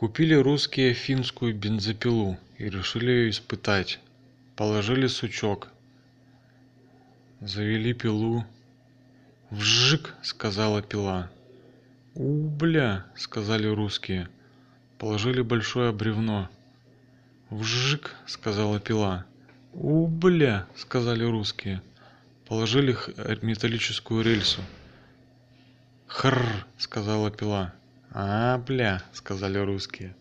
купили русские финскую бензопилу и решили ее испытать. Положили сучок завели пилу. Вжик сказала пила. У бля сказали русские. Положили большое бревно. Вжик сказала пила. У бля сказали русские. Положили металлическую рельсу. Хр сказала пила а бля сказали русские